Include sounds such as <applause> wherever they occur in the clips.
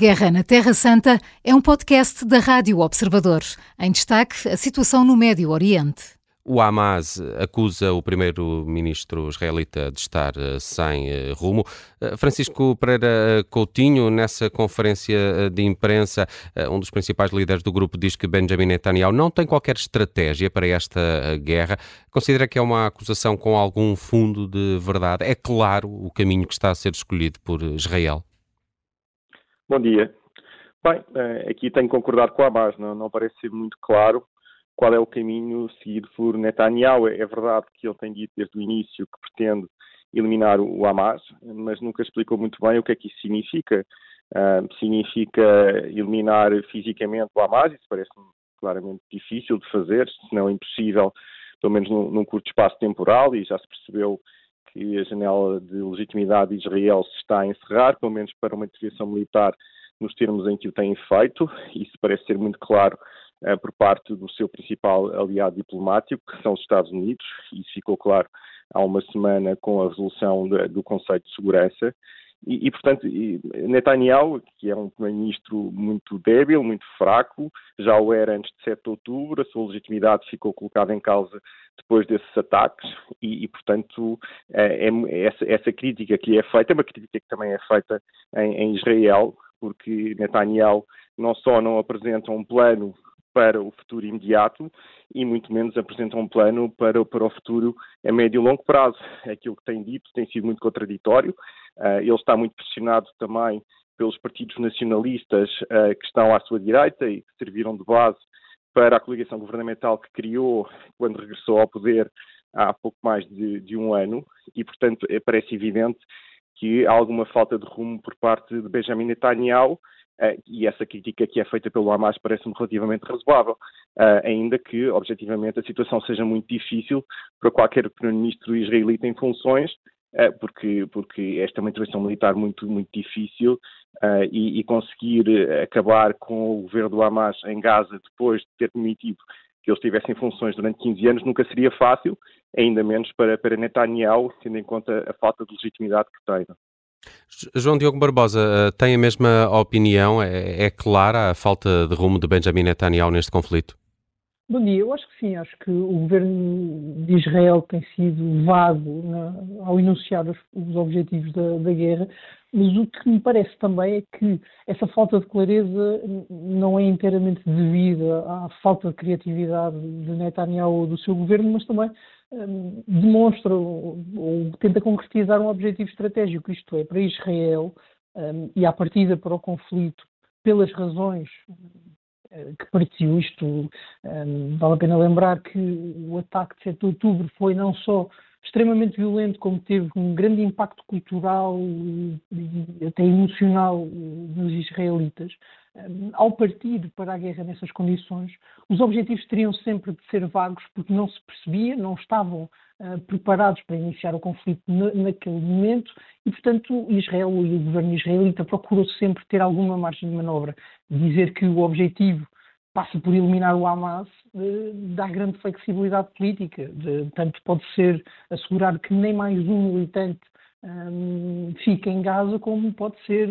Guerra na Terra Santa é um podcast da Rádio Observador. Em destaque, a situação no Médio Oriente. O Hamas acusa o primeiro-ministro israelita de estar eh, sem eh, rumo. Eh, Francisco Pereira Coutinho, nessa conferência de imprensa, um dos principais líderes do grupo diz que Benjamin Netanyahu não tem qualquer estratégia para esta guerra. Considera que é uma acusação com algum fundo de verdade? É claro o caminho que está a ser escolhido por Israel? Bom dia. Bem, aqui tenho que concordar com a Hamas, não, não parece ser muito claro qual é o caminho seguido por Netanyahu. É verdade que ele tem dito desde o início que pretende eliminar o Hamas, mas nunca explicou muito bem o que é que isso significa. Uh, significa eliminar fisicamente o Hamas, isso parece-me claramente difícil de fazer, se não impossível, pelo menos num, num curto espaço temporal, e já se percebeu que a janela de legitimidade de Israel se está a encerrar, pelo menos para uma intervenção militar nos termos em que o tem feito, isso parece ser muito claro uh, por parte do seu principal aliado diplomático, que são os Estados Unidos, isso ficou claro há uma semana com a resolução de, do Conselho de Segurança. E, e, portanto, Netanyahu, que é um primeiro-ministro muito débil, muito fraco, já o era antes de 7 de outubro, a sua legitimidade ficou colocada em causa depois desses ataques e, e portanto, é, é, essa, essa, crítica que é feita, é uma crítica que também é feita em, em Israel, porque Netanyahu não só não apresenta um plano para o futuro imediato e muito menos apresenta um plano para, para o futuro a médio e longo prazo. Aquilo que tem dito tem sido muito contraditório. Uh, ele está muito pressionado também pelos partidos nacionalistas uh, que estão à sua direita e que serviram de base para a coligação governamental que criou quando regressou ao poder há pouco mais de, de um ano e, portanto, é, parece evidente que há alguma falta de rumo por parte de Benjamin Netanyahu e essa crítica que é feita pelo Hamas parece-me relativamente razoável, uh, ainda que, objetivamente, a situação seja muito difícil para qualquer primeiro-ministro israelita em funções, uh, porque, porque esta é uma intervenção militar muito, muito difícil e, e, conseguir acabar com o governo do Hamas em Gaza depois de ter permitido que eles estivessem em funções durante 15 anos nunca seria fácil, ainda menos para, para Netanyahu, tendo em conta a falta de legitimidade que tem. João Diogo Barbosa eh, tem a mesma opinião? É, é, clara a falta de rumo de Benjamin Netanyahu neste conflito? Bom dia, eu acho que sim, acho que o governo de Israel tem sido vago na, ao enunciar os, os objetivos da, da, guerra, mas o que me parece também é que essa falta de clareza não é inteiramente devida à falta de criatividade de Netanyahu ou do seu governo, mas também demonstra ou, ou, tenta concretizar um objetivo estratégico, isto é, para Israel um, e à partida para o conflito, pelas razões eh, que partiu isto. Um, vale a pena lembrar que o ataque de 7 de outubro foi não só extremamente violento, como teve um grande impacto cultural e até emocional dos israelitas. Um, ao partir para a guerra nessas condições, os objetivos teriam sempre de ser vagos porque não se percebia, não estavam uh, preparados para iniciar o conflito na, naquele momento e, portanto, Israel e o governo israelita procurou sempre ter alguma margem de manobra. Dizer que o objetivo passa por eliminar o Hamas uh, dá grande flexibilidade política. De, tanto pode ser assegurar que nem mais um militante um, fica em Gaza, como pode ser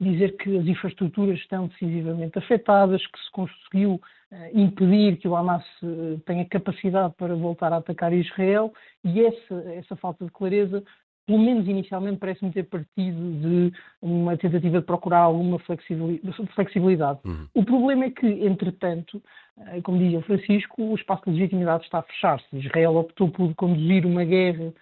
dizer que as infraestruturas estão decisivamente afetadas, que se conseguiu uh, impedir que o Hamas uh, tenha capacidade para voltar a atacar Israel e essa, essa falta de clareza, pelo menos inicialmente, parece-me ter partido de uma tentativa de procurar alguma flexibilidade. Uhum. O problema é que, entretanto, uh, como dizia o Francisco, o espaço de legitimidade está a fechar-se. Israel optou por conduzir uma guerra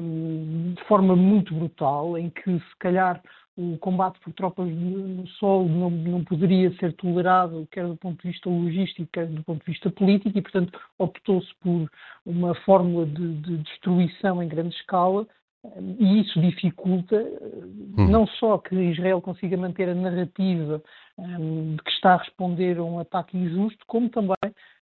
um, de forma muito brutal, em que se calhar o combate por tropas no solo não, não poderia ser tolerado, quer do ponto de vista logístico, quer do ponto de vista político, e, portanto, optou-se por uma fórmula de, de, destruição em grande escala, e isso dificulta hum. não só que Israel consiga manter a narrativa um, de que está a responder a um ataque injusto, como também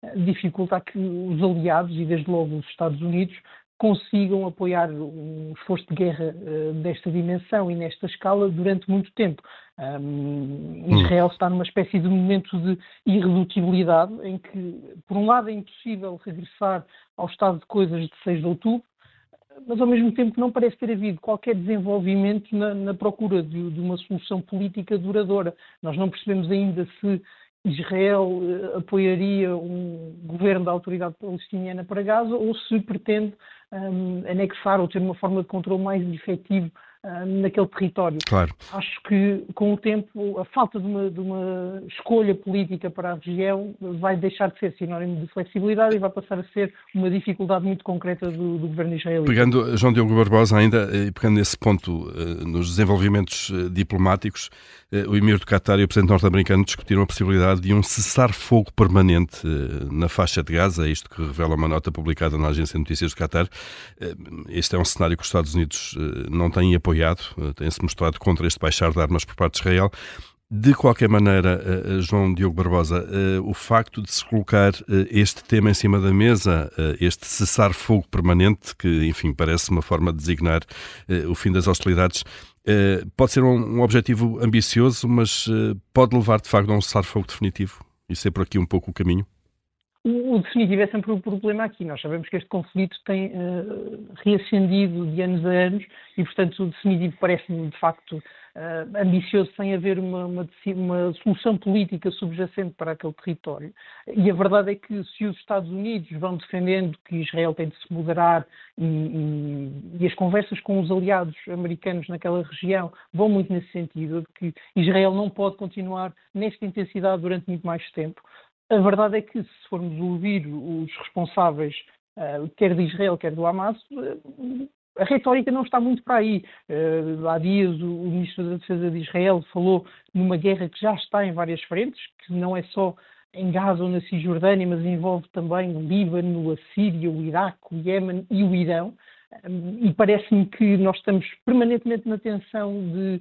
eh, dificulta que os aliados, e desde logo os Estados Unidos, consigam apoiar um esforço de guerra uh, desta dimensão e nesta escala durante muito tempo. Um, Israel está numa espécie de momento de irredutibilidade em que, por um lado, é impossível regressar ao estado de coisas de 6 de outubro, mas ao mesmo tempo não parece ter havido qualquer desenvolvimento na, na procura de, de, uma solução política duradoura. Nós não percebemos ainda se Israel uh, apoiaria um governo da autoridade palestiniana para Gaza ou se pretende um, anexar ou ter uma forma de controle mais efetivo naquele território. Claro. Acho que, com o tempo, a falta de uma, de uma, escolha política para a região vai deixar de ser sinónimo de flexibilidade e vai passar a ser uma dificuldade muito concreta do, do governo israelita. Pegando, João Diogo Barbosa, ainda, e pegando nesse ponto, uh, nos desenvolvimentos uh, diplomáticos, o Emir do Qatar e o Presidente norte-americano discutiram a possibilidade de um cessar-fogo permanente na faixa de Gaza, isto que revela uma nota publicada na Agência de Notícias do Qatar. Este é um cenário que os Estados Unidos não têm apoiado apoiado, eh, tem-se mostrado contra este baixar de armas por parte de Israel. De qualquer maneira, eh, eh, João Diogo Barbosa, o facto de se colocar este tema em cima da mesa, este cessar-fogo permanente, que, enfim, parece uma forma de designar o fim das hostilidades, pode ser um objetivo ambicioso, mas pode levar, de facto, a um cessar-fogo definitivo e ser por aqui um pouco o caminho? O, definitivo é sempre o problema aqui. Nós sabemos que este conflito tem uh, reacendido de anos a anos e, portanto, o definitivo parece-me, de facto, uh, ambicioso sem haver uma, uma, uma, solução política subjacente para aquele território. E a verdade é que se os Estados Unidos vão defendendo que Israel tem de se moderar e, e, e as conversas com os aliados americanos naquela região vão muito nesse sentido, de que Israel não pode continuar nesta intensidade durante muito mais tempo, a verdade é que, se formos ouvir os responsáveis, uh, quer de Israel, quer do Hamas, uh, a retórica não está muito para aí. Uh, há dias o, Ministro da Defesa de Israel falou numa guerra que já está em várias frentes, que não é só em Gaza ou na Cisjordânia, mas envolve também o Líbano, a Síria, o Iraque, o Iémen e o Irão. E parece-me que nós estamos permanentemente na tensão de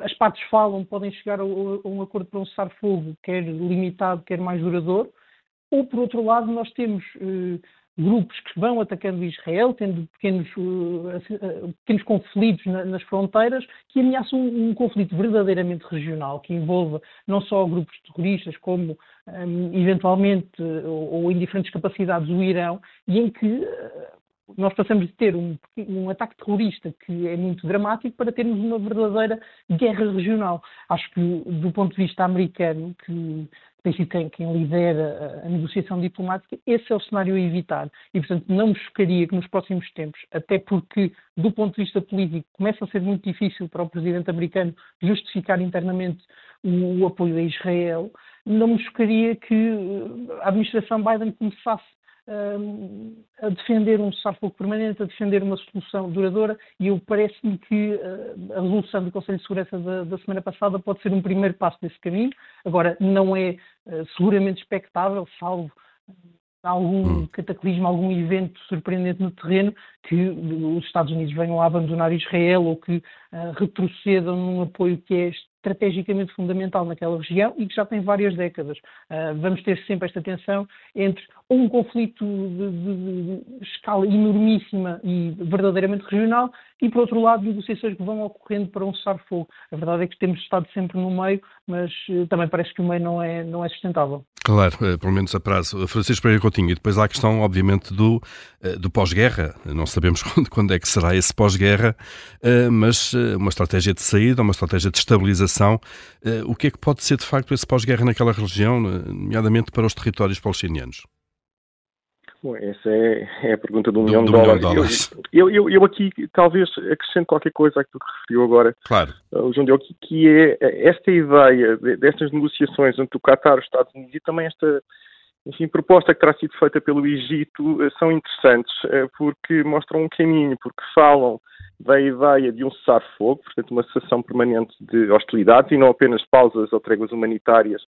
as partes falam, podem chegar a, um acordo para um cessar-fogo, quer limitado, quer mais duradouro, ou por outro lado nós temos uh, grupos que vão atacando Israel, tendo pequenos, uh, pequenos conflitos na, nas fronteiras, que ameaçam um, um, conflito verdadeiramente regional, que envolva não só grupos terroristas, como um, eventualmente ou, ou, em diferentes capacidades o Irão, e em que nós passamos de ter um, um, ataque terrorista que é muito dramático para termos uma verdadeira guerra regional. Acho que, do ponto de vista americano, que tem sido quem, quem lidera a, a, negociação diplomática, esse é o cenário a evitar. E, portanto, não me chocaria que nos próximos tempos, até porque, do ponto de vista político, começa a ser muito difícil para o presidente americano justificar internamente o, o apoio a Israel, não me chocaria que a administração Biden começasse a defender um cessar-fogo permanente, a defender uma solução duradoura, e eu parece-me que a resolução do Conselho de Segurança da, da, semana passada pode ser um primeiro passo nesse caminho. Agora, não é uh, seguramente expectável, salvo algum hum. cataclismo, algum evento surpreendente no terreno, que os Estados Unidos venham a abandonar Israel ou que uh, retrocedam num apoio que é estrategicamente fundamental naquela região e que já tem várias décadas. Uh, vamos ter sempre esta tensão entre um conflito de, de, de, escala enormíssima e verdadeiramente regional e, por outro lado, negociações que vão ocorrendo para um cessar-fogo. A verdade é que temos estado sempre no meio, mas uh, também parece que o meio não é, não é sustentável. Claro, uh, pelo menos a prazo. Francisco Pereira Coutinho, e depois há a questão, obviamente, do, do pós-guerra. Não sabemos <laughs> quando, quando, é que será esse pós-guerra, mas uma estratégia de saída, uma estratégia de estabilização o que é que pode ser de facto esse pós-guerra naquela região, nomeadamente para os territórios palestinianos? Bom, essa é, é, a pergunta do, do milhão de dólares. Eu, eu, eu, aqui talvez acrescento qualquer coisa àquilo que referiu agora claro. o João Diogo, que é esta ideia destas negociações entre o Qatar e os Estados Unidos e também esta enfim, proposta que terá sido feita pelo Egito eh, são interessantes eh, porque mostram um caminho, porque falam da ideia de um cessar-fogo, portanto, uma cessação permanente de hostilidades e não apenas pausas ou tréguas humanitárias,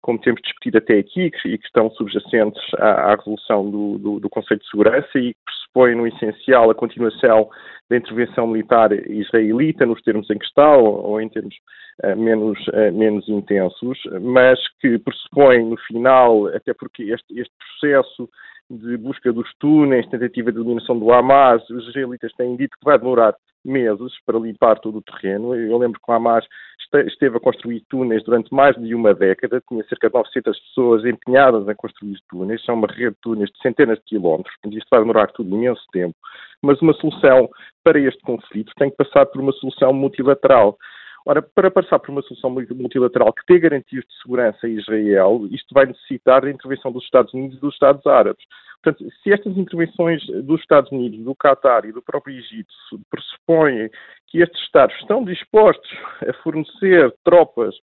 como temos discutido até aqui e que estão subjacentes à, à resolução do, do, do, Conselho de Segurança e que pressupõem, no essencial, a continuação da intervenção militar israelita, nos termos em que está, ou, ou em termos uh, menos, uh, menos intensos, mas que pressupõem, no final, até porque este, este processo de busca dos túneis, tentativa de eliminação do Hamas. Os israelitas têm dito que vai demorar meses para limpar todo o terreno. Eu lembro que o Hamas esteve a construir túneis durante mais de uma década, tinha cerca de 900 pessoas empenhadas em construir túneis, são uma rede de túneis de centenas de quilómetros, isto vai demorar tudo imenso tempo. Mas uma solução para este conflito tem que passar por uma solução multilateral. Ora, para passar por uma solução multilateral que tenha garantias de segurança a Israel, isto vai necessitar da intervenção dos Estados Unidos e dos Estados Árabes. Portanto, se estas intervenções dos Estados Unidos, do Qatar e do próprio Egito pressupõem que estes Estados estão dispostos a fornecer tropas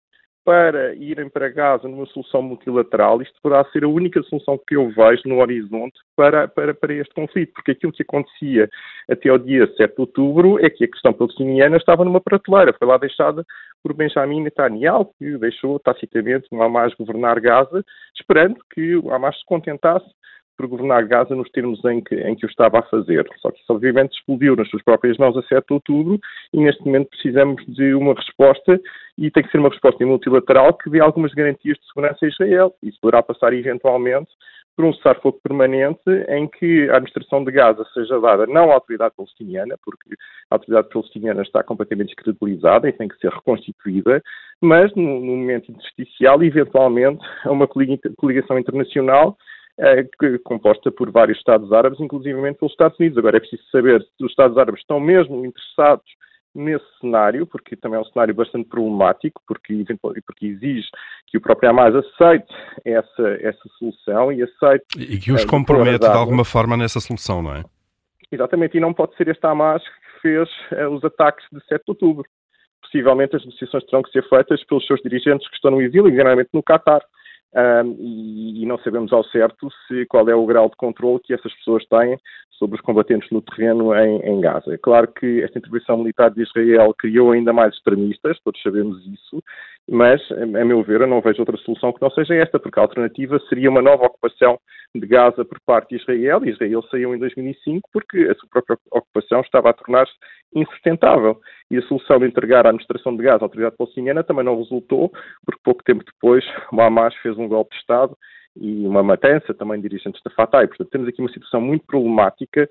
para irem para Gaza numa solução multilateral, isto poderá ser a única solução que eu vejo no horizonte para, para, para este conflito, porque aquilo que acontecia até ao dia 7 de outubro é que a questão palestiniana estava numa prateleira, foi lá deixada por Benjamin Netanyahu, que deixou tacitamente o Hamas governar Gaza, esperando que o Hamas se contentasse por governar Gaza nos termos em que, em que o estava a fazer. Só que isso, obviamente, explodiu nas suas próprias mãos a 7 de outubro e, neste momento, precisamos de uma resposta e tem que ser uma resposta multilateral que dê algumas garantias de segurança a Israel. Isso poderá passar, eventualmente, por um cessar-fogo permanente em que a administração de Gaza seja dada não à autoridade palestiniana, porque a autoridade palestiniana está completamente descredibilizada e tem que ser reconstituída, mas no, no momento intersticial, eventualmente, a uma coligação internacional composta por vários Estados árabes, inclusive pelos Estados Unidos. Agora é preciso saber se os Estados árabes estão mesmo interessados nesse cenário, porque também é um cenário bastante problemático, porque, porque exige que o próprio Hamas aceite essa, essa solução e aceite. E que os uh, compromete de alguma forma nessa solução, não é? Exatamente, e não pode ser este Hamas que fez uh, os ataques de 7 de outubro. Possivelmente as negociações terão que ser feitas pelos seus dirigentes que estão no exílio, geralmente no Qatar um, e, e, não sabemos ao certo se, qual é o grau de controle que essas pessoas têm sobre os combatentes no terreno em, em, Gaza. É claro que esta intervenção militar de Israel criou ainda mais extremistas, todos sabemos isso, mas, a meu ver, eu não vejo outra solução que não seja esta, porque a alternativa seria uma nova ocupação de Gaza por parte de Israel. Israel saiu em 2005 porque a sua própria ocupação estava a tornar-se insustentável. E a solução de entregar a administração de Gaza à autoridade palestiniana também não resultou, porque pouco tempo depois <laughs> o Hamas fez um golpe de Estado e uma matança também de dirigentes da Fatah. E, portanto, temos aqui uma situação muito problemática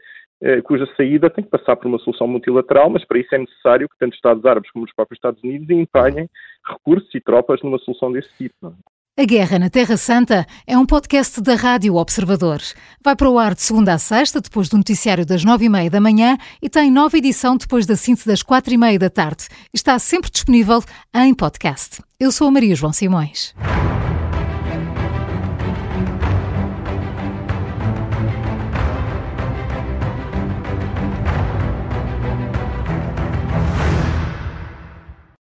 cuja saída tem que passar por uma solução multilateral, mas para isso é necessário que tanto os Estados Árabes como os próprios Estados Unidos empenhem recursos e tropas numa solução desse tipo. A Guerra na Terra Santa é um podcast da Rádio Observador. Vai para o ar de segunda a sexta, depois do noticiário das nove e meia da manhã e tem nova edição depois da síntese das quatro e meia da tarde. Está sempre disponível em podcast. Eu sou a Maria João Simões.